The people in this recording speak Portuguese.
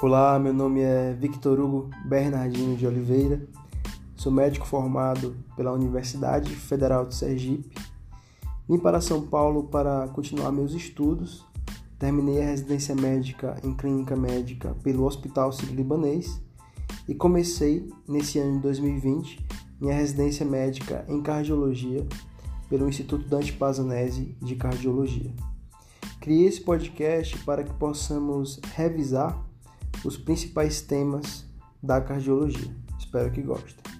Olá, meu nome é Victor Hugo Bernardino de Oliveira, sou médico formado pela Universidade Federal de Sergipe. Vim para São Paulo para continuar meus estudos. Terminei a residência médica em clínica médica pelo Hospital Sírio-Libanês e comecei, nesse ano de 2020, minha residência médica em cardiologia pelo Instituto Dante Pazanese de Cardiologia. Criei esse podcast para que possamos revisar os principais temas da cardiologia. Espero que gostem.